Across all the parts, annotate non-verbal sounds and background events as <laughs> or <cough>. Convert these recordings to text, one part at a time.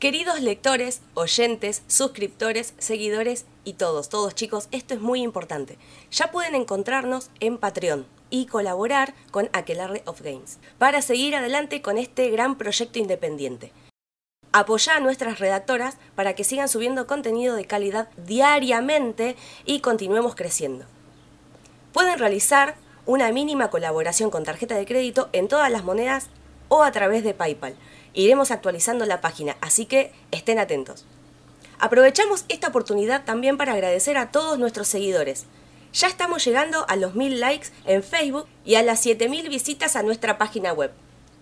Queridos lectores, oyentes, suscriptores, seguidores y todos, todos chicos, esto es muy importante. Ya pueden encontrarnos en Patreon y colaborar con Aquelarre of Games para seguir adelante con este gran proyecto independiente. Apoya a nuestras redactoras para que sigan subiendo contenido de calidad diariamente y continuemos creciendo. Pueden realizar una mínima colaboración con tarjeta de crédito en todas las monedas o a través de PayPal iremos actualizando la página, así que estén atentos. Aprovechamos esta oportunidad también para agradecer a todos nuestros seguidores. Ya estamos llegando a los mil likes en Facebook y a las 7000 visitas a nuestra página web.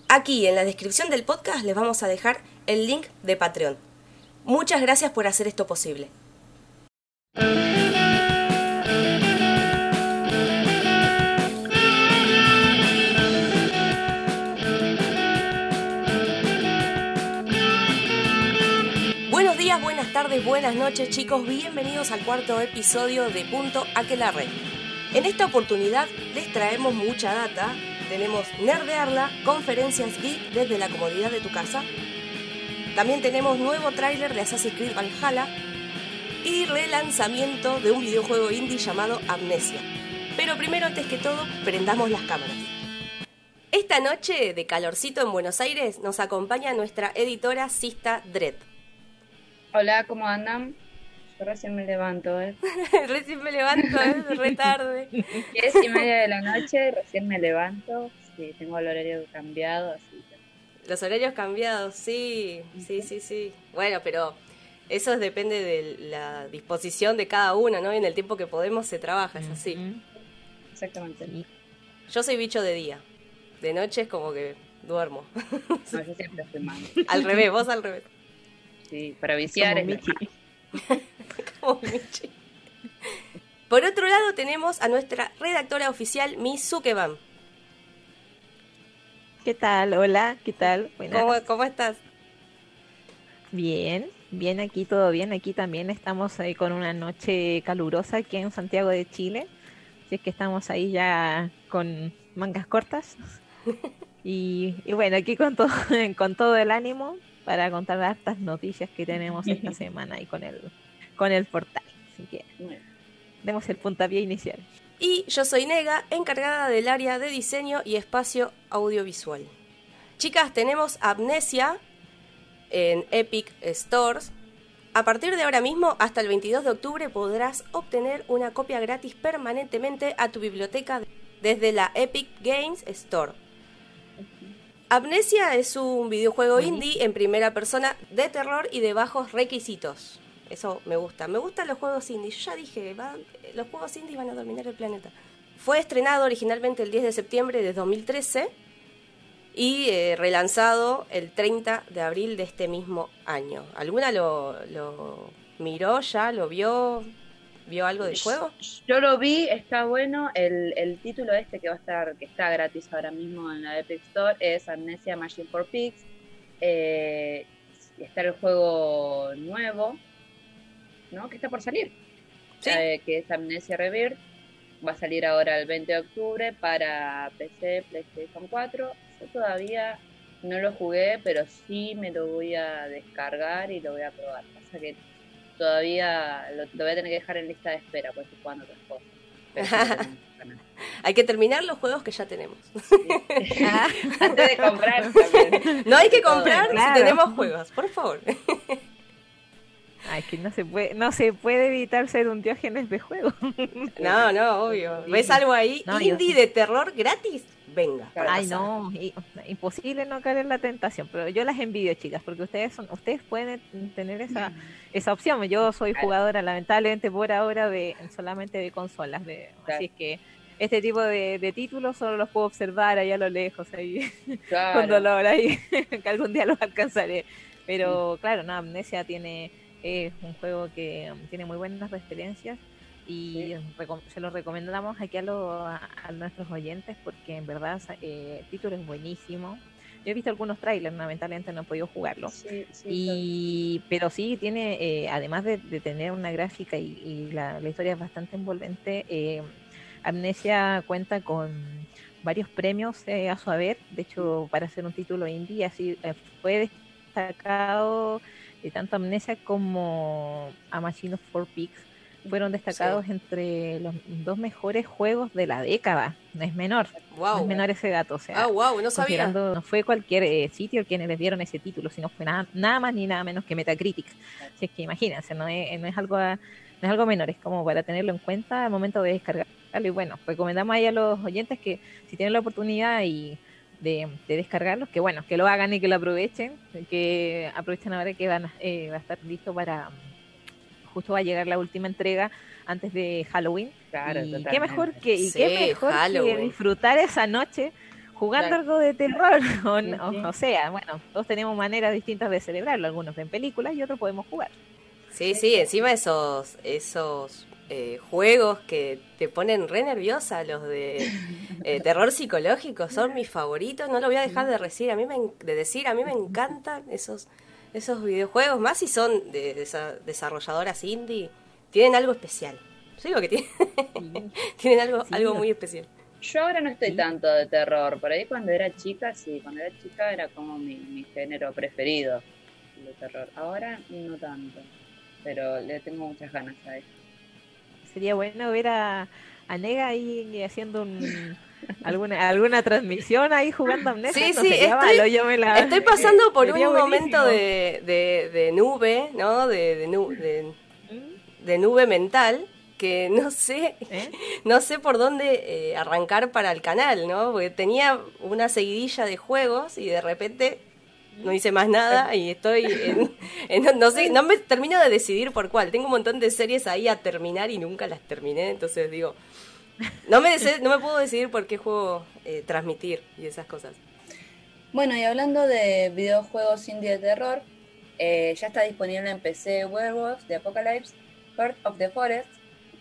Aquí en la descripción del podcast les vamos a dejar el link de Patreon. Muchas gracias por hacer esto posible. Buenas tardes, buenas noches chicos, bienvenidos al cuarto episodio de Punto Aquelarre. En esta oportunidad les traemos mucha data, tenemos Nerdearla, conferencias geek desde la comodidad de tu casa, también tenemos nuevo tráiler de Assassin's Creed Valhalla y relanzamiento de un videojuego indie llamado Amnesia. Pero primero, antes que todo, prendamos las cámaras. Esta noche de calorcito en Buenos Aires nos acompaña nuestra editora Sista Dredd. Hola, ¿cómo andan? Yo recién me levanto, ¿eh? <laughs> recién me levanto, ¿eh? Re tarde. <laughs> Diez y media de la noche, recién me levanto. Sí, tengo el horario cambiado, así Los horarios cambiados, sí, sí, sí, sí. Bueno, pero eso depende de la disposición de cada uno, ¿no? Y en el tiempo que podemos se trabaja, es así. Exactamente. Yo soy bicho de día. De noche es como que duermo. No, yo siempre estoy mal. <laughs> al revés, vos al revés. Sí, para viciar <laughs> Como Michi. Por otro lado tenemos a nuestra redactora oficial, Miss ¿Qué tal? Hola, ¿qué tal? ¿Cómo, ¿Cómo, estás? Bien, bien aquí, todo bien. Aquí también estamos ahí con una noche calurosa aquí en Santiago de Chile. Así es que estamos ahí ya con mangas cortas. <laughs> Y, y bueno, aquí con todo, <laughs> con todo el ánimo para contar estas noticias que tenemos esta <laughs> semana y con el, con el portal. Así que demos el puntapié inicial. Y yo soy Nega, encargada del área de diseño y espacio audiovisual. Chicas, tenemos Amnesia en Epic Stores. A partir de ahora mismo, hasta el 22 de octubre, podrás obtener una copia gratis permanentemente a tu biblioteca desde la Epic Games Store. Amnesia es un videojuego indie en primera persona de terror y de bajos requisitos. Eso me gusta. Me gustan los juegos indie. Yo ya dije, los juegos indie van a dominar el planeta. Fue estrenado originalmente el 10 de septiembre de 2013 y eh, relanzado el 30 de abril de este mismo año. ¿Alguna lo, lo miró ya? ¿Lo vio? ¿Vio algo del juego? Yo lo vi, está bueno. El, el, título este que va a estar, que está gratis ahora mismo en la Epic Store, es Amnesia Machine for Pigs. Eh, está el juego nuevo, ¿no? Que está por salir. Eh, que es Amnesia Rebirth. Va a salir ahora el 20 de octubre para PC, PlayStation 4. Yo todavía no lo jugué, pero sí me lo voy a descargar y lo voy a probar. Pasa que todavía lo, voy a tener que dejar en lista de espera, pues estoy jugando otras cosas. <laughs> hay que terminar los juegos que ya tenemos. <laughs> Antes de comprar <laughs> también. No hay que comprar si tenemos juegos, por favor. Ay, que no se puede, no se puede evitar ser un diógenes de juego. <laughs> No, no, obvio. ¿Ves algo ahí indie de terror gratis? venga. Ay, no, imposible no caer en la tentación, pero yo las envidio, chicas, porque ustedes son, ustedes pueden tener esa, esa opción. Yo soy jugadora, lamentablemente, por ahora, de solamente de consolas, de, así es que este tipo de, títulos solo los puedo observar allá a lo lejos, ahí, <laughs> con dolor, ahí, <laughs> que algún día los alcanzaré. Pero claro, no, Amnesia tiene, es un juego que um, tiene muy buenas experiencias y se lo recomendamos aquí a, a, nuestros oyentes porque en verdad eh, el título es buenísimo. Yo he visto algunos trailers, lamentablemente no he podido jugarlo. y, pero sí tiene, eh, además de, tener una gráfica y, la, historia es bastante envolvente, eh, Amnesia cuenta con varios premios a su haber. De hecho, para ser un título indie, así fue destacado Y tanto Amnesia como A Machine of Four Peaks fueron destacados entre los dos mejores juegos de la década. No es menor. No es menor ese dato. O sea, ah, wow, no sabía. No fue cualquier eh, sitio quienes les dieron ese título, sino fue nada, nada más ni nada menos que Metacritic. Así es que imagínense, no es, no es algo no es algo menor, es como para tenerlo en cuenta al momento de descargarlo. Y bueno, recomendamos ahí a los oyentes que si tienen la oportunidad y de, descargarlos, que bueno, que lo hagan y que lo aprovechen, que aprovechen ahora que van, eh, va a estar listo para, justo va a llegar la última entrega antes de Halloween. Claro, y qué mejor que, y qué mejor que disfrutar esa noche jugando algo de terror. <laughs> O, sea, bueno, todos tenemos maneras distintas de celebrarlo. Algunos ven películas y otros podemos jugar. Sí, sí, encima esos, esos eh, juegos que te ponen re nerviosa, los de eh, <laughs> terror psicológico, son mis favoritos. No lo voy a dejar de decir. A mí me, de decir, a mí me encantan esos esos videojuegos, más si son de, desarrolladoras indie, tienen algo especial. Yo digo que tienen, <laughs> tienen algo, algo muy especial. Yo ahora no estoy tanto de terror. Por ahí cuando era chica, sí, cuando era chica era como mi, género preferido de terror. Ahora no tanto, pero le tengo muchas ganas a esto. Sería bueno ver a, a Nega ahí haciendo un alguna alguna transmisión ahí jugando Amnesia. Sí, sí, estoy, yo me la... estoy pasando por un momento de, de, nube, ¿no? De, de, de, nube mental que no sé, ¿Eh? no sé por dónde eh, arrancar para el canal, ¿no? Porque tenía una seguidilla de juegos y de repente no hice más nada y estoy <laughs> en, no sé, no me termino de decidir por cuál. Tengo un montón de series ahí a terminar y nunca las terminé, entonces digo, no me, no me puedo decidir por qué juego eh, transmitir y esas cosas. Bueno, y hablando de videojuegos indie de terror, eh, ya está disponible en PC Werewolves de Apocalypse, Heart of the Forest,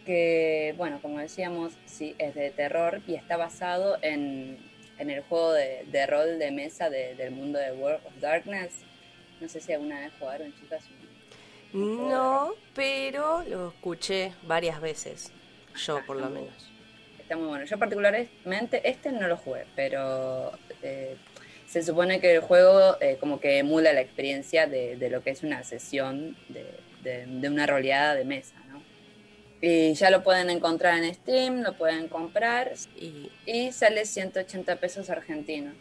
que, bueno, como decíamos, sí, es de terror y está basado en, el juego de, rol de mesa del mundo de World of Darkness. No sé si alguna vez jugaron, chicas. No, pero lo escuché varias veces, yo por lo menos está muy bueno. Yo particularmente este no lo jugué, pero eh, se supone que el juego eh, como que emula la experiencia de, lo que es una sesión de, una roleada de mesa. Y ya lo pueden encontrar en Steam, lo pueden comprar y, y sale 180 pesos argentinos.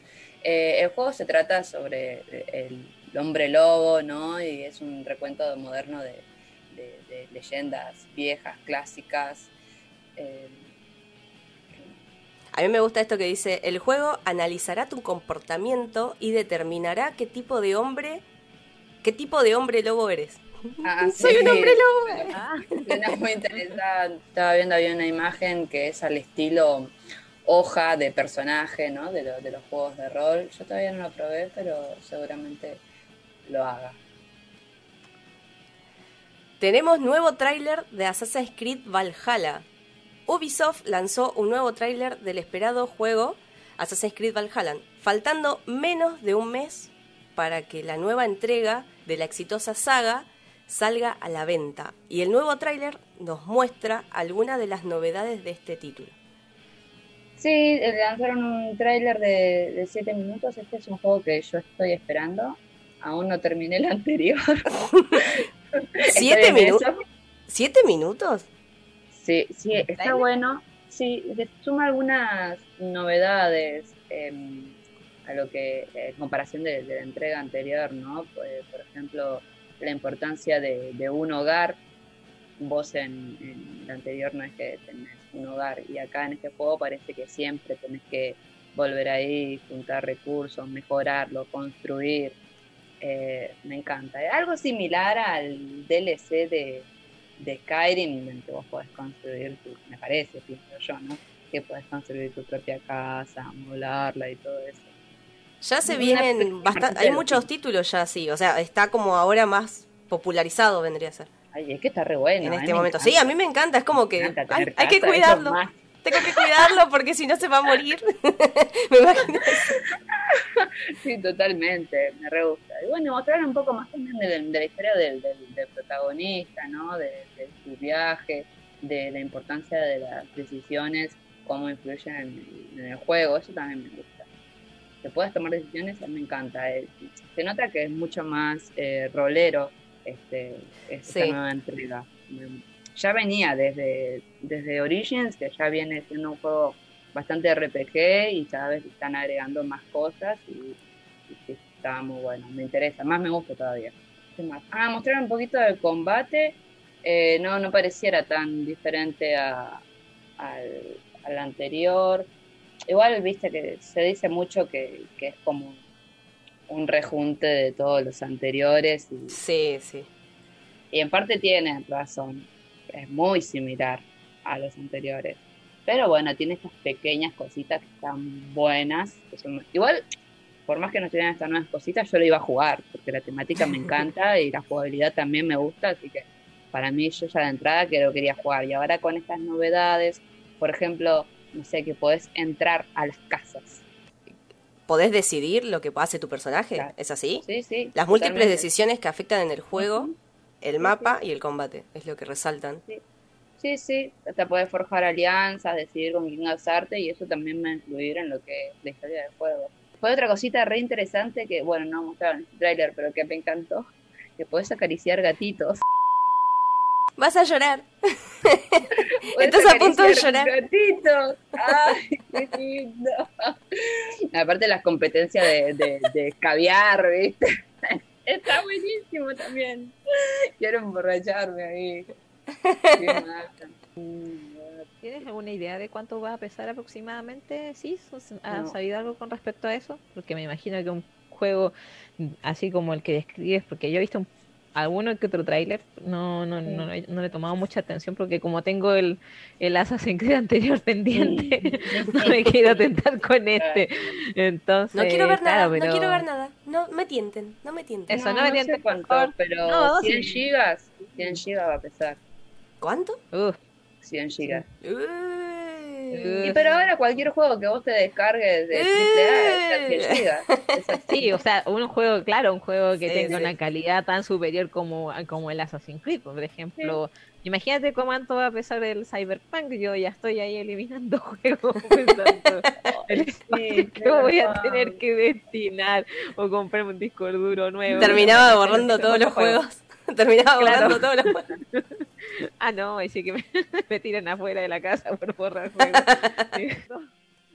Eh, el juego se trata sobre el, hombre lobo, ¿no? Y es un recuento moderno de, leyendas viejas, clásicas. A mí me gusta esto que dice, el juego analizará tu comportamiento y determinará qué tipo de hombre, qué tipo de hombre lobo eres. Ah, Soy un hombre lobo. Ah, muy interesante. Estaba viendo, había una imagen que es al estilo hoja de personaje, ¿no? De, de los juegos de rol. Yo todavía no lo probé, pero seguramente lo haga. Tenemos nuevo tráiler de Assassin's Creed Valhalla. Ubisoft lanzó un nuevo tráiler del esperado juego Assassin's Creed Valhalla, faltando menos de un mes para que la nueva entrega de la exitosa saga salga a la venta. Y el nuevo tráiler nos muestra algunas de las novedades de este título. Sí, eh, lanzaron un tráiler de 7 minutos. Este es un juego que yo estoy esperando. Aún no terminé el anterior. <laughs> ¿Siete minutos? ¿Siete minutos? Sí, sí, está bueno. Sí, suma algunas novedades em, a lo que, en comparación de, la entrega anterior, ¿no? Pues, por ejemplo, la importancia de, un hogar. Vos en, en el anterior no es que tenés un hogar y acá en este juego parece que siempre tenés que volver ahí, juntar recursos, mejorarlo, construir. Eh, me encanta. Algo similar al DLC de, Skyrim en que vos podés construir, tu, me parece, pienso yo, ¿no? Que podés construir tu propia casa, molarla y todo eso. Ya se vienen bastante, hay muchos títulos ya así, o sea, está como ahora más popularizado vendría a ser. Ay, es que está re bueno. En este momento. Sí, a mí me encanta, es como que hay, que cuidarlo. Tengo que cuidarlo porque si no se va a morir. <laughs> me imagino <laughs> Sí, totalmente, me re gusta. Y bueno, mostrar un poco más también de, la historia del, protagonista, ¿no? De, su viaje, de la importancia de las decisiones, cómo influyen en, el juego, eso también me gusta. Que puedas tomar decisiones, a mí me encanta. Eh, se nota que es mucho más eh, rolero este, esta nueva entrega. Ya venía desde, desde Origins, que ya viene siendo un juego bastante RPG y cada vez están agregando más cosas y, y está muy bueno, me interesa, más me gusta todavía. Ah, mostrar un poquito del combate, eh, no, no pareciera tan diferente a, al, anterior. Igual, viste que se dice mucho que, que, es como un rejunte de todos los anteriores. Y, sí, sí. Y en parte tiene razón, es muy similar a los anteriores. Pero bueno, tiene estas pequeñas cositas que están buenas. igual, por más que no tuvieran estas nuevas cositas, yo lo iba a jugar, porque la temática me <laughs> encanta y la jugabilidad también me gusta, así que para mí yo ya de entrada que lo quería jugar. Y ahora con estas novedades, por ejemplo, no sé, que podés entrar a las casas. ¿Podés decidir lo que hace tu personaje? ¿Es así? Sí, sí. Las múltiples decisiones que afectan en el juego, el mapa y el combate, es lo que resaltan. Sí. Sí, sí, hasta puedes forjar alianzas, decidir con quién casarte y eso también va a influir en lo que es la historia del juego. Fue otra cosita re interesante que, bueno, no mostraron en el trailer, pero que me encantó, que puedes acariciar gatitos. Vas a llorar. Estás a punto de llorar. Ay, qué lindo. Aparte las competencias de, de, de escabiar, ¿viste? Está buenísimo también. Quiero emborracharme ahí. <laughs> ¿Tienes alguna idea de cuánto va a pesar aproximadamente? ¿Sí? ¿Has sabido algo con respecto a eso? Porque me imagino que un juego así como el que describes, porque yo he visto alguno que otro tráiler, no, no, no, no, le he tomado mucha atención porque como tengo el, el Assassin's Creed anterior <laughs> pendiente, no <laughs> me quiero tentar con este. Entonces, no quiero ver nada, no quiero ver nada. No me tienten, no me tienten. Eso, no, me tienten. cuánto, pero 100 gigas, 100 gigas va a pesar. ¿Cuánto? 100 gigas. Y pero ahora cualquier juego que vos te descargues de AAA es 100 gigas. Sí, o sea, un juego, claro, un juego que tenga una calidad tan superior como, como el Assassin's Creed, por ejemplo. Imagínate cuánto va a pesar el Cyberpunk. Yo ya estoy ahí eliminando <laughs> juegos <laughs> el que voy a tener que destinar o comprarme un disco duro nuevo. Terminaba borrando <laughs> todos los juegos. Terminaba borrando todos los juegos. <laughs> ah, no, y sí que <laughs> me, tiran afuera de la casa por borrar <laughs> juegos.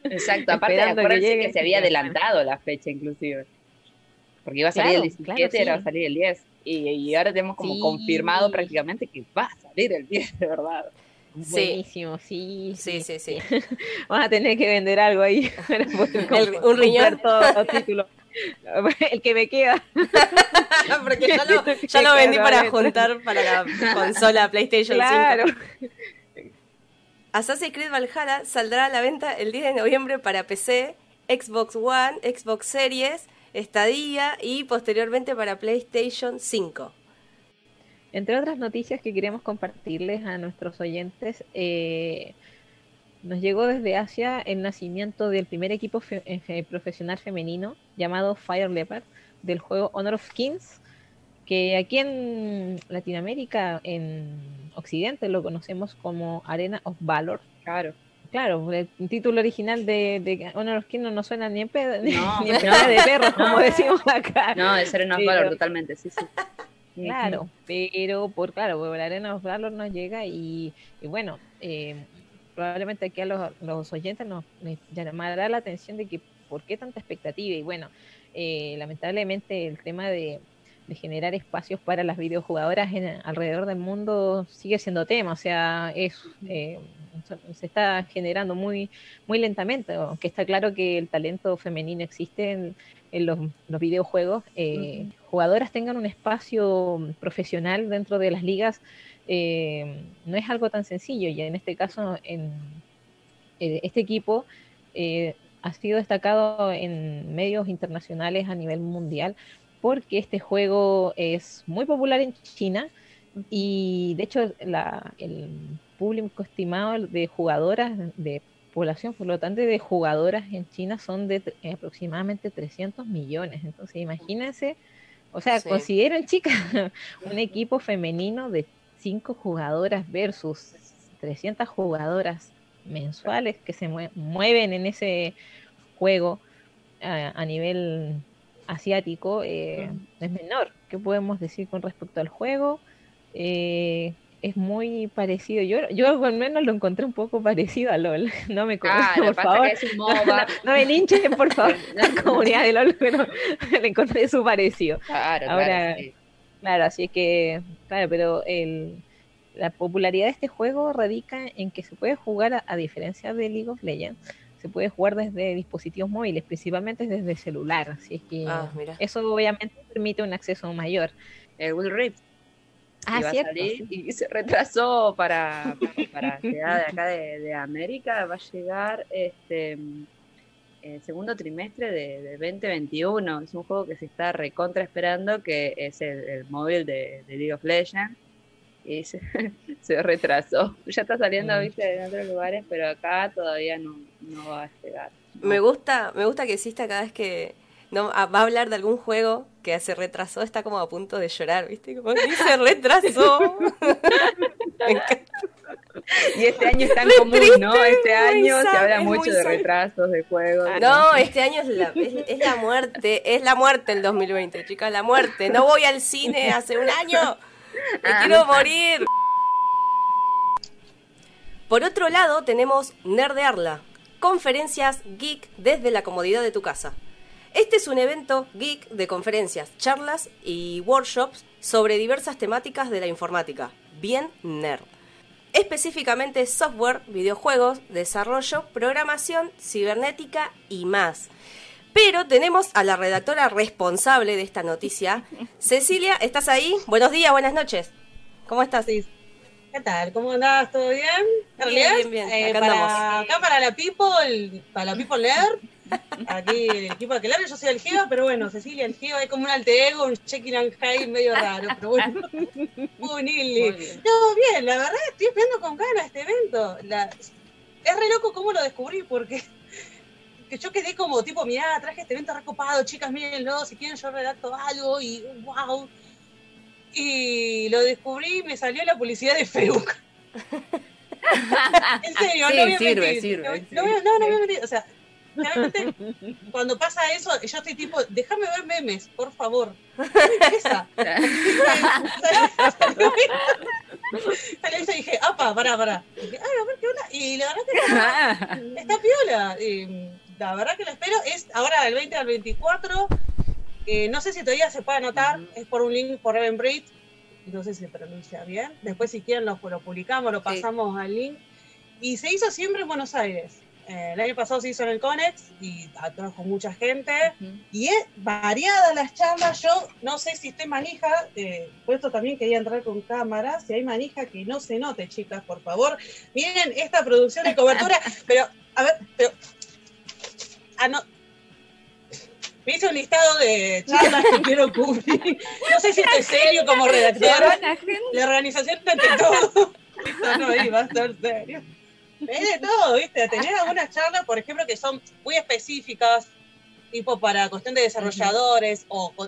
Exacto, aparte acuérdense que, que se había adelantado la fecha inclusive. Porque iba a salir el 17, ahora va a salir el 10. Y, ahora tenemos como confirmado prácticamente que va a salir el 10, de verdad. Buenísimo, sí. Sí, sí, sí. Vamos a tener que vender algo ahí. un riñón. Todos los títulos. <laughs> El que me queda. <laughs> Porque ya lo, <laughs> ya lo vendí para juntar para la consola PlayStation claro. 5. Assassin's Creed Valhalla saldrá a la venta el 10 de noviembre para PC, Xbox One, Xbox Series, Estadía y posteriormente para PlayStation 5. Entre otras noticias que queremos compartirles a nuestros oyentes, eh, nos llegó desde Asia el nacimiento del primer equipo eh, profesional femenino llamado Fire Leopard del juego Honor of Kings, que aquí en Latinoamérica, en Occidente, lo conocemos como Arena of Valor. Claro. Claro, el título original de, Honor of Kings no suena ni en pedo, ni, de perro, <laughs> como decimos acá. No, es Arena of Valor, totalmente, sí, sí. <laughs> Claro, pero por claro, por la Arena of Valor nos llega y, y bueno, eh, probablemente aquí a los, oyentes nos, llamará la atención de que por qué tanta expectativa. Y bueno, eh, lamentablemente el tema de, generar espacios para las videojugadoras en, alrededor del mundo sigue siendo tema, o sea, es eh, se está generando muy muy lentamente, aunque está claro que el talento femenino existe en, los, videojuegos, eh, jugadoras tengan un espacio profesional dentro de las ligas eh, no es algo tan sencillo y en este caso en, eh, este equipo eh, ha sido destacado en medios internacionales a nivel mundial porque este juego es muy popular en China y de hecho el público estimado de jugadoras de población flotante de jugadoras en China son de aproximadamente 300 millones. Entonces, imagínense, o sea, consideren, chicas, <laughs> un equipo femenino de cinco jugadoras versus 300 jugadoras mensuales que se mueven en ese juego a, nivel asiático eh, es menor. ¿Qué podemos decir con respecto al juego? Eh, es muy parecido. Yo, yo al menos lo encontré un poco parecido a LOL. <laughs> No me ah, por favor. No, me linchen, por <laughs> favor. La comunidad de LOL, pero <laughs> le encontré su parecido. Claro, Ahora, claro, así que, claro, pero el, la popularidad de este juego radica en que se puede jugar, a, diferencia de League of Legends, se puede jugar desde dispositivos móviles, principalmente desde celular. Así es que ah, eso obviamente permite un acceso mayor. El Will Rift ah, cierto, y se retrasó para, para, llegar de acá de, América, va a llegar este el segundo trimestre de, 2021. Es un juego que se está recontra esperando, que es el, móvil de, League of Legends. Y <laughs> se, retrasó. Ya está saliendo, mm. viste, en otros lugares, pero acá todavía no, no va a llegar. Me gusta, me gusta que exista cada vez que no, ah, va a hablar de algún juego que se retrasó, está como a punto de llorar, ¿viste? Como que se <laughs> retrasó. <laughs> y este año es tan común, ¿no? Este año se habla mucho de retrasos de juegos. no, este año es la, es, la muerte, es la muerte el 2020, chicas, la muerte. No voy al cine hace un año, me ah. quiero morir. Por otro lado, tenemos Nerdearla, conferencias geek desde la comodidad de tu casa. Este es un evento geek de conferencias, charlas y workshops sobre diversas temáticas de la informática, bien nerd. Específicamente software, videojuegos, desarrollo, programación, cibernética y más. Pero tenemos a la redactora responsable de esta noticia, <laughs> Cecilia, ¿estás ahí? Buenos días, buenas noches. ¿Cómo estás? ¿Qué tal? ¿Cómo andás? ¿Todo bien? Bien, bien, bien. Eh, para, acá para la People, para la People Nerd, Aquí el equipo de Claro, yo soy el Geo, pero bueno, Cecilia, el Geo es como un alter ego, un checking and high medio raro, pero bueno, <laughs> muy bien. No, bien, la verdad estoy esperando con ganas este evento. es re loco cómo lo descubrí, porque que yo quedé como tipo, mirá, traje este evento recopado, chicas, mírenlo, si quieren yo redacto algo y wow. Y lo descubrí me salió la publicidad de Facebook. <laughs> en serio, no voy a sirve, Sirve, no, no, no, no voy a mentir. O sea, Realmente, cuando pasa eso, yo estoy tipo, déjame ver memes, por favor. No me <laughs> y dije, apa, pará, pará. Y Ay, a ver qué onda. Y la verdad que está, <laughs> está piola. Y la verdad que lo espero. Es ahora del 20 al 24. Eh, no sé si todavía se puede anotar. Es por un link por Eventbrite. No sé si se pronuncia bien. Después, si quieren, lo, lo publicamos, lo pasamos al link. Y se hizo siempre en Buenos Aires. Eh, el año pasado se hizo en el Conex y con mucha gente. Y es variada las charlas. Yo no sé si estoy manija, eh, por esto también quería entrar con cámara. Si hay manija, que no se note, chicas, por favor. Miren esta producción de cobertura. <laughs> pero, a ver, pero. Ah, no. Me hice un listado de charlas que quiero cubrir. No sé si estoy serio como <laughs> redactor. La organización ante todo. <laughs> Esto no iba a estar serio es de todo, ¿viste? Tener algunas charlas, por ejemplo, que son muy específicas, tipo para cuestión de desarrolladores o, o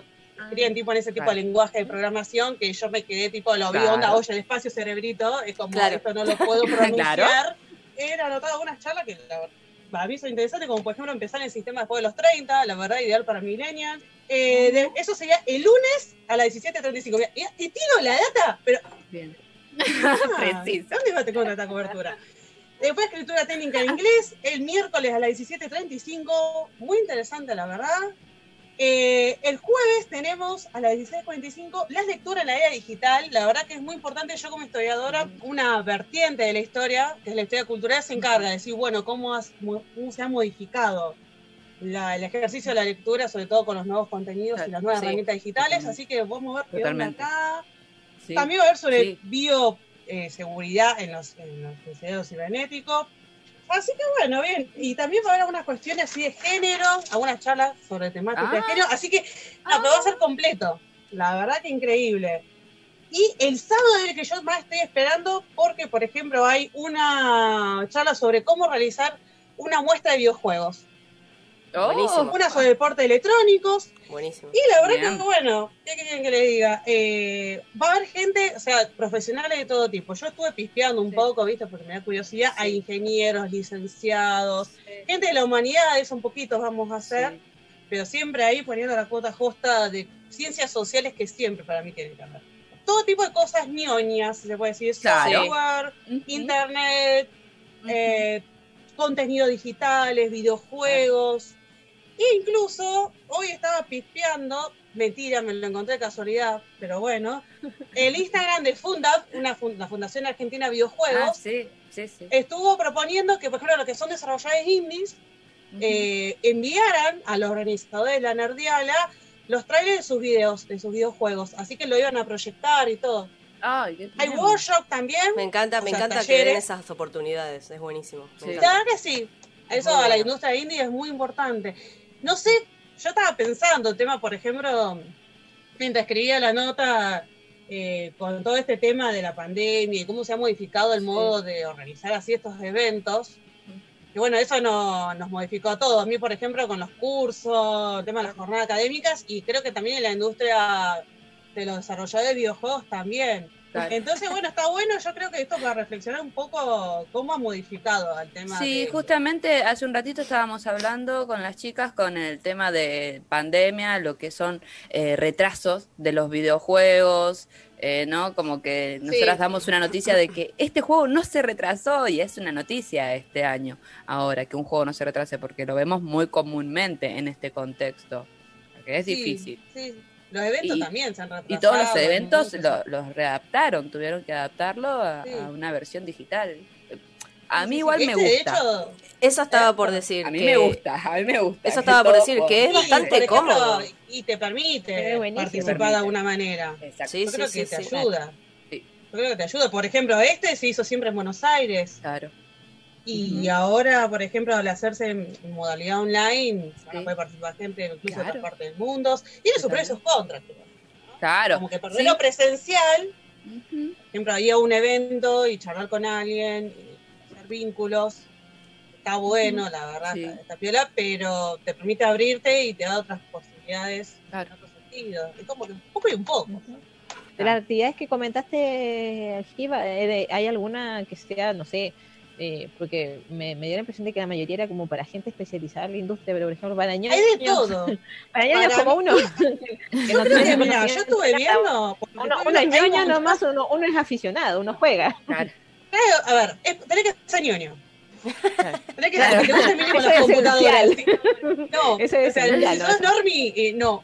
tipo en ese tipo de lenguaje de programación, que yo me quedé tipo, lo vi onda, oye, el espacio cerebrito, es como, esto no lo puedo <laughs> pronunciar. Era anotado algunas charlas que la verdad, a mí son interesantes, como por ejemplo empezar en el sistema después de los 30, la verdad, ideal para millennials. Eh, eso sería el lunes a las 17.35. Y, y tiro la data, pero... Bien. Ah, <laughs> ¿Dónde va a tener esta cobertura? Después escritura técnica en inglés, el miércoles a las 17.35, muy interesante la verdad. Eh, el jueves tenemos a las 16.45 las lecturas en la era digital. La verdad que es muy importante. Yo como historiadora, una vertiente de la historia, que es la historia cultural, se encarga de decir, bueno, cómo, se ha modificado el ejercicio de la lectura, sobre todo con los nuevos contenidos y las nuevas herramientas digitales. Así que vamos a ver qué onda acá. También va a ver sobre bio eh, seguridad en los, en los cibernéticos. Así que bueno, bien. Y también va a haber algunas cuestiones así de género, algunas charlas sobre temática de ah. género. Así que, no, va a ser completo. La verdad que increíble. Y el sábado es el que yo más estoy esperando porque, por ejemplo, hay una charla sobre cómo realizar una muestra de videojuegos. Oh. Una sobre deportes electrónicos. Buenísimo. Y la verdad que, bueno, ¿qué quieren que le diga? Eh, va a haber gente, o sea, profesionales de todo tipo. Yo estuve pispeando un poco, ¿viste? Porque me da curiosidad. Hay ingenieros, licenciados, gente de la humanidad, eso un poquito vamos a hacer. pero siempre ahí poniendo la cuota justa de ciencias sociales que siempre para mí tiene que haber. Todo tipo de cosas ñoñas, se puede decir, Claro. software, Ujú. internet, Ujú. eh, contenidos digitales, videojuegos. E incluso hoy estaba pispeando, mentira, me lo encontré de casualidad, pero bueno, el Instagram de Fundab, una fun- la Fundación Argentina de Videojuegos, Ah, sí, sí, sí. estuvo proponiendo que, por ejemplo, los que son desarrolladores indies eh, enviaran a los organizadores de la Nerdiala los trailers de sus videos, de sus videojuegos, así que lo iban a proyectar y todo. Ay, qué Hay workshop también, Me encanta, me sea, encanta que den esas oportunidades, es buenísimo. verdad que sí. Eso a la industria indie es muy importante. No sé, yo estaba pensando el tema, por ejemplo, mientras escribía la nota eh, con todo este tema de la pandemia y cómo se ha modificado el Sí. modo de organizar así estos eventos. Y bueno, eso no, nos modificó a todos. A mí, por ejemplo, con los cursos, el tema de las jornadas académicas y creo que también en la industria de los desarrolladores de videojuegos también. Claro. Entonces, bueno, está bueno, yo creo que esto para reflexionar un poco cómo ha modificado el tema. Sí, de- justamente hace un ratito estábamos hablando con las chicas con el tema de pandemia, lo que son eh, retrasos de los videojuegos, eh, ¿no? Como que nosotras Sí. damos una noticia de que este juego no se retrasó y es una noticia este año, ahora que un juego no se retrase, porque lo vemos muy comúnmente en este contexto, porque es Sí, difícil. Sí, los eventos Y- también se han retrasado. Y todos los eventos lo- los readaptaron, tuvieron que adaptarlo a, Sí. a una versión digital. A mí sí, igual sí. me Este, de gusta. hecho, Eso estaba por decir. A mí que- me gusta, a mí me gusta. Eso estaba por decir, que es sí, bastante ejemplo, cómodo. Y te permite participar de alguna manera. Exacto. Sí, Yo creo sí, que sí, te sí. ayuda. Sí. Yo creo que te ayuda. Por ejemplo, este se hizo siempre en Buenos Aires. Claro. Y ahora, por ejemplo, al hacerse en modalidad online, van a Sí. poder participar gente incluso de Claro. otra parte del mundo. Tiene sus sus contras. Claro. Como que perder Sí. lo presencial, Ujú. por ejemplo, ir a un evento y charlar con alguien, y hacer vínculos. Está bueno, la verdad, Sí. está, está piola, pero te permite abrirte y te da otras posibilidades Claro. en otro sentido. Es como que un poco y un poco. De las actividades que comentaste, Giva, eh, ¿hay alguna que sea, no sé, eh, porque me, me dio la impresión de que la mayoría era como para gente especializada en la industria, pero por ejemplo para ñoños, Hay de todo. <laughs> para ñoños Para como mí- uno, <laughs> que Yo no creo tiene que, mira, yo conocimiento estuve viendo. porque Uno, uno es ñoño nomás, uno, uno es aficionado, uno juega. Claro. Claro, a ver, es- tenés que ser ñoño. Tenés que Claro. las <laughs> es computadoras. esencial. No, Eso es o sea, esencial, si ¿no? sos normie, eh, no.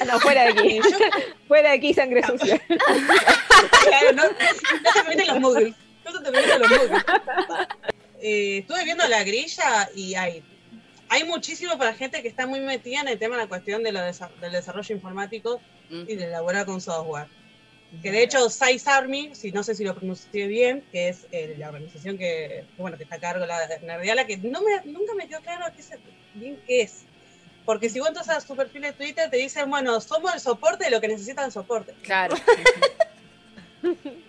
Ah, no, fuera de aquí, Yo, fuera de aquí, sangre sucia. claro, no, no te permiten los moodles. No te los. Eh, estuve viendo la grilla y hay, hay muchísimo para gente que está muy metida en el tema de la cuestión de lo desa- del desarrollo informático y de elaborar con software. Que de hecho, Size Army, si no sé si lo pronuncié bien, que es eh, la organización que, bueno, que está a cargo la Nerdiala, que no me, nunca me quedó claro qué es, bien qué es. Porque si vos entras a su perfil de Twitter, te dicen, bueno, somos el soporte de lo que necesitan el soporte. Claro. <laughs>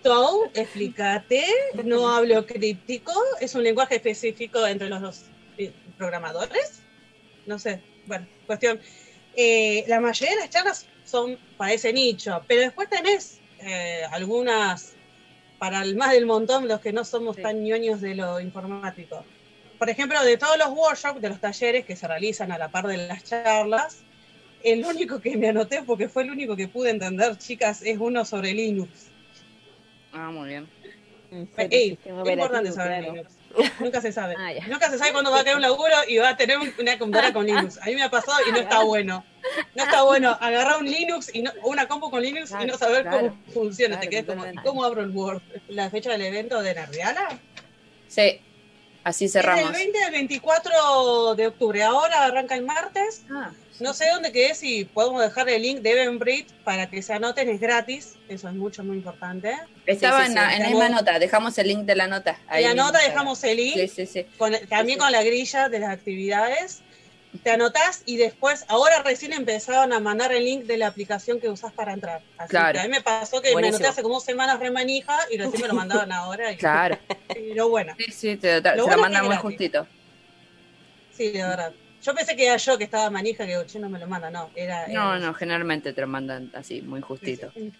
So, explícate, no hablo críptico, es un lenguaje específico entre los dos eh, programadores. No sé, bueno, cuestión. Eh, la mayoría de las charlas son para ese nicho, pero después tenés eh, algunas para el más del montón, los que no somos Sí. tan ñoños de lo informático. Por ejemplo, de todos los workshops, de los talleres que se realizan a la par de las charlas, el único que me anoté, porque fue el único que pude entender, chicas, es uno sobre Linux. Ah, muy bien. Ey, es importante saber claro. Linux. Nunca se sabe. <laughs> Ah. Nunca se sabe cuándo va a caer un laburo y va a tener un- una computadora con Linux. A mí me ha pasado y no está bueno. No está bueno agarrar un Linux y no, una compu con Linux y no saber Claro, cómo funciona. claro, Te quedas como, totalmente. ¿cómo abro el Word? La fecha del evento de Nerdiala Sí, así es del cerramos. 20 al 24 de octubre. Ahora arranca el martes. Ah, No sé dónde quedé, si podemos dejar el link de Eventbrite para que se anoten, es gratis. Eso es mucho, muy importante. Estaba sí, en, la, sí. en la misma nota, dejamos el link de la nota. En ahí la nota dejamos el link. Sí, sí, sí. con- también sí. con la grilla de las actividades. Te anotás y después, ahora recién empezaron a mandar el link de la aplicación que usás para entrar. Así Claro. que a mí me pasó que me anoté hace como dos semanas remanija y recién me lo mandaban <laughs> ahora. y- Claro. <laughs> Pero bueno, Sí, sí, te, Lo se bueno lo es mandan muy justito. sí, de verdad. Yo pensé que era yo que estaba manija, que digo, che, no me lo manda, no, era... No, era- no, generalmente te lo mandan así, muy justito. Sí, sí.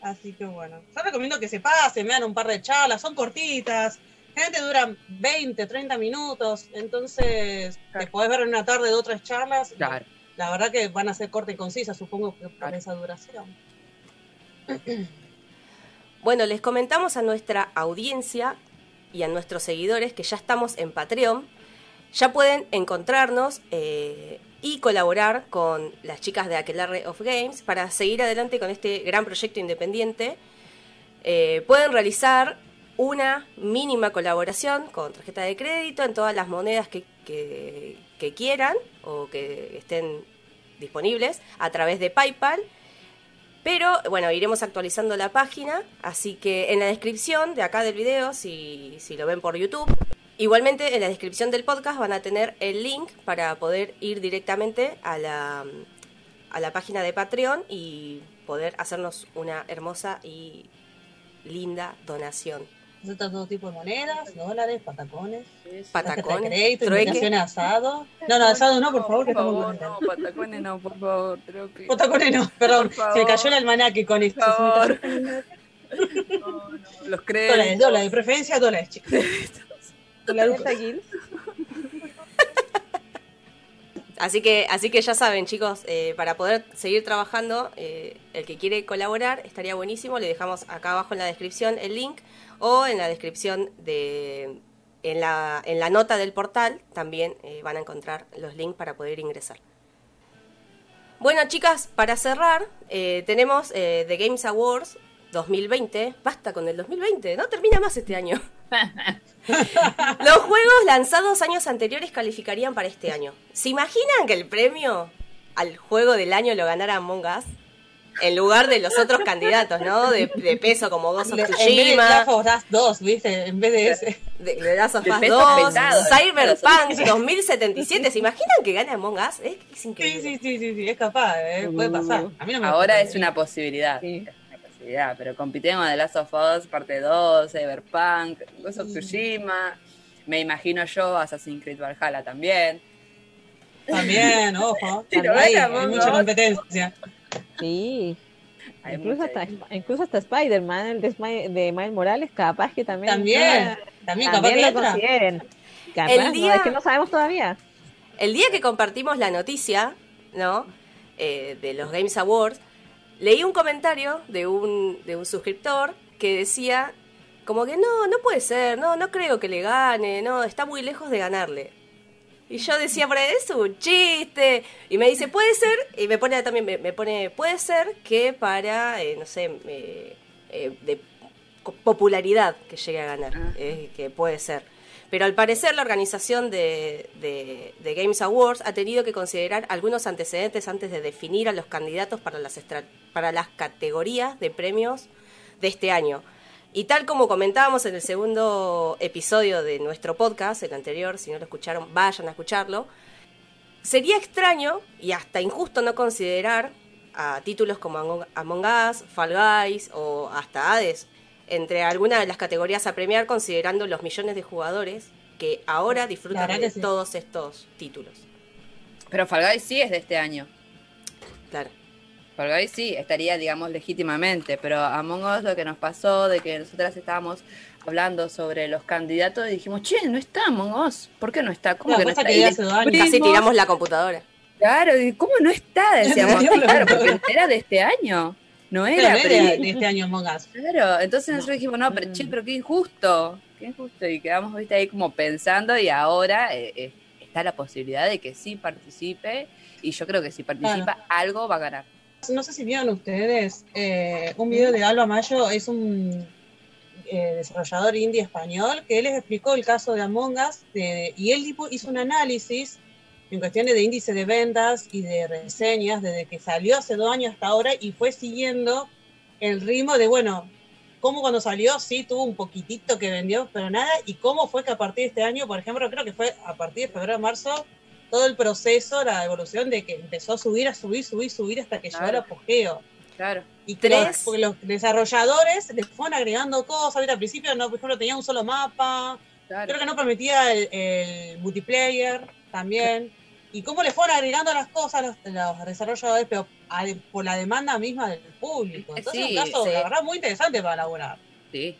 Así que bueno, yo recomiendo que se pasen, vean un par de charlas, son cortitas, generalmente duran 20, 30 minutos, entonces te Claro. podés ver en una tarde de otras charlas. Claro. la verdad que van a ser corta y concisa, supongo que por esa duración. <clears throat> Bueno, les comentamos a nuestra audiencia y a nuestros seguidores que ya estamos en Patreon. Ya pueden encontrarnos eh, y colaborar con las chicas de Aquelarre of Games para seguir adelante con este gran proyecto independiente. Eh, pueden realizar una mínima colaboración con tarjeta de crédito en todas las monedas que, quieran o que estén disponibles a través de PayPal pero bueno, iremos actualizando la página, así que en la descripción de acá del video, si lo ven por YouTube, igualmente en la descripción del podcast van a tener el link para poder ir directamente a la, a la página de Patreon y poder hacernos una hermosa y linda donación. Aceptan todo tipo de monedas, dólares, patacones. Patacones, crédito, trueque. asado. No, no, asado no, por favor, que estamos favor, no, patacones no, por favor, trueque. Patacones no, perdón, se me cayó el almanaque con esto. Por favor. <laughs> No, no, los Dólares, créditos. dólares, de preferencia dólares, chicos. <laughs> Así que, así que ya saben, chicos, eh, para poder seguir trabajando, eh, el que quiere colaborar estaría buenísimo. Le dejamos acá abajo en la descripción el link o en la descripción de. En la, en la nota del portal también eh, van a encontrar los links para poder ingresar. Bueno, chicas, para cerrar, eh, tenemos eh, The Games Awards 2020. Basta con el 2020, no termina más este año. <laughs> <laughs> Los juegos lanzados años anteriores calificarían para este año. ¿Se imaginan que el premio al juego del año lo ganara Among Us? En lugar de los otros candidatos, ¿no? De, de peso como Ghost of En vez de Tsushima, Last of Us 2, ¿viste? En vez de ese. de, de Last of De Us peso 2, pesado. Cyberpunk 2077. ¿Se imaginan que gane Among Us? Es, es Sí, increíble. sí, sí, sí, sí, es capaz, ¿eh? puede pasar. A mí no me Ahora es una posibilidad. Sí. Pero compitemos de Last of Us, parte 2, Cyberpunk, Ghost of Tsushima. Me imagino yo Assassin's Creed Valhalla también. También, <laughs> ojo. Hay, mucha competencia. Sí. Hay Incluso hasta, incluso hasta Spider-Man, el de, Miles Morales, capaz que también. También, también, capaz también que lo entra. consideren. Capaz, El no, día- es que no sabemos todavía. El día que compartimos la noticia, ¿no? Eh, de los Games Awards, leí un comentario de un, de un suscriptor que decía como que no, no puede ser, no, no creo que le gane, no, está muy lejos de ganarle. Y yo decía, pero es un chiste. Y me dice, puede ser, y me pone también, me, me pone, puede ser que para, eh, no sé, eh, eh, de popularidad que llegue a ganar, Ah. eh, que puede ser. Pero al parecer la organización de, Games Awards ha tenido que considerar algunos antecedentes antes de definir a los candidatos para las, para las categorías de premios de este año. Y tal como comentábamos en el segundo episodio de nuestro podcast, el anterior, si no lo escucharon, vayan a escucharlo, sería extraño y hasta injusto no considerar a títulos como Among Us, Fall Guys o hasta Hades entre algunas de las categorías a premiar considerando los millones de jugadores que ahora disfrutan de sí. todos estos títulos. Pero Fall Guys sí es de este año. Claro. Fall Guys sí, estaría, digamos, legítimamente, pero Among Us lo que nos pasó, de que nosotras estábamos hablando sobre los candidatos y dijimos, che, no está Among Us, ¿por qué no está? ¿Cómo La que no está? que Casi tiramos la computadora. Claro, y ¿cómo no está? <laughs> Decíamos, claro, porque era de este año, no Pero era. no de, <laughs> este año Among Us. Claro, entonces nosotros dijimos, no, pero che, pero qué injusto, qué injusto, y quedamos, viste, ahí como pensando y ahora eh, eh, está la posibilidad de que sí participe y yo creo que si participa algo va a ganar. No sé si vieron ustedes eh, un video de Alba Mayo, es un eh, desarrollador indie español, que él les explicó el caso de Among Us de- y él hizo un análisis en cuestiones de índice de ventas y de reseñas desde que salió hace dos años hasta ahora y fue siguiendo el ritmo de, bueno, cómo cuando salió sí tuvo un poquitito que vendió, pero nada, y cómo fue que a partir de este año, por ejemplo, creo que fue a partir de febrero marzo, todo el proceso, la evolución de que empezó a subir, a subir, subir, subir hasta que llegó al Claro. apogeo. Claro. Y Tres. los, porque los desarrolladores les fueron agregando cosas. ¿viste? Al principio, no, por ejemplo, tenía un solo mapa. Claro. Creo que no permitía el, el multiplayer también. Y cómo le fueron agregando las cosas los, los desarrolladores, pero a- por la demanda misma del público. Entonces, Sí, un caso, sí. la verdad, muy interesante para elaborar. Sí.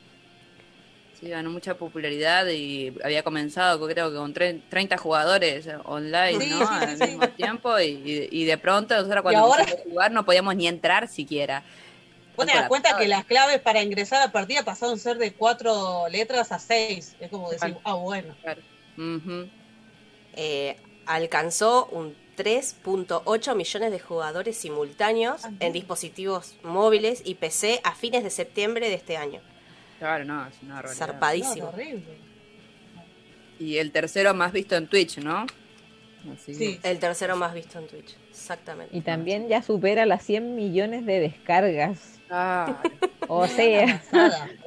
Sí, ganó mucha popularidad y había comenzado, creo que con 30 jugadores online, Sí, ¿no? Al mismo tiempo y, y de pronto nosotros cuando ahora- empezamos a jugar no podíamos ni entrar siquiera. Vos te das cuenta que las claves para ingresar a la partida pasaron a ser de cuatro letras a seis. Es como decir, ah, bueno. Eh, alcanzó un 3.8 millones de jugadores simultáneos en dispositivos móviles y PC a fines de septiembre de este año. Claro, no, es una. Zarpadísimo. No, horrible. Y el tercero más visto en Twitch, ¿no? Así Sí. El tercero más visto en Twitch, exactamente. Y también ya supera las 100 millones de descargas. Claro. <laughs> O sea.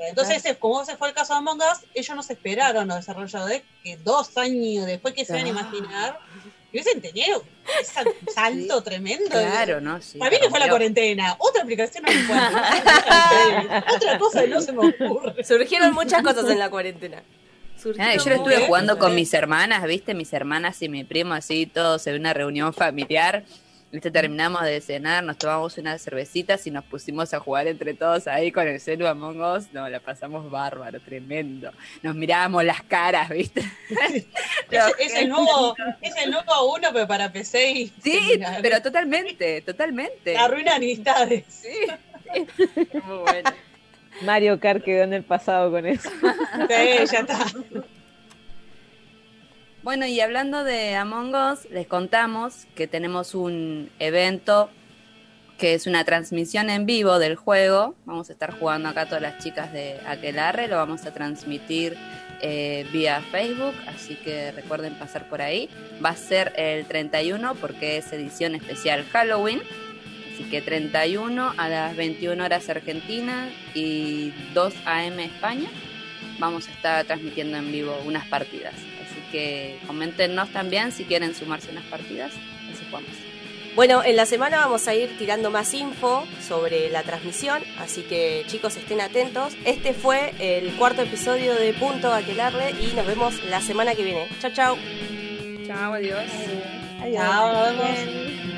Entonces, como ese fue el caso de Among Us, ellos no se esperaron los desarrolladores que dos años después que se iban a imaginar, hubiesen tenido ese <laughs> salto tremendo. Claro, ¿no? Sí, Para mí que fue la cuarentena. Otra aplicación no me encuentro. <laughs> Otra cosa no se me ocurre. Surgieron muchas cosas en la cuarentena. Ah, yo lo estuve jugando con mis hermanas, ¿viste? Mis hermanas y mi primo, así, todos en una reunión familiar. ¿Viste? Terminamos de cenar, nos tomamos unas cervecitas y nos pusimos a jugar entre todos ahí con el celu Among Us. No, la pasamos bárbaro, tremendo. Nos mirábamos las caras, ¿viste? <laughs> Es, es el nuevo, es el nuevo uno, pero para PC y Sí, pero totalmente, totalmente. arruina amistades. Sí, sí. Muy bueno. Mario Kart quedó en el pasado con eso. <laughs> Sí, ya está. Bueno, y hablando de Among Us, les contamos que tenemos un evento que es una transmisión en vivo del juego. Vamos a estar jugando acá todas las chicas de Aquelarre, lo vamos a transmitir eh, vía Facebook, así que recuerden pasar por ahí. Va a ser el 31 porque es edición especial Halloween. Que 31 a las 21 horas Argentina y 2 AM España. Vamos a estar transmitiendo en vivo unas partidas. Así que coméntenos también si quieren sumarse a unas partidas. Así jugamos. Bueno, en la semana vamos a ir tirando más info sobre la transmisión, así que chicos estén atentos. Este fue el cuarto episodio de Punto Aquelarre y nos vemos la semana que viene. Chao, chao. Chao, adiós. Adiós. Chao, nos vemos.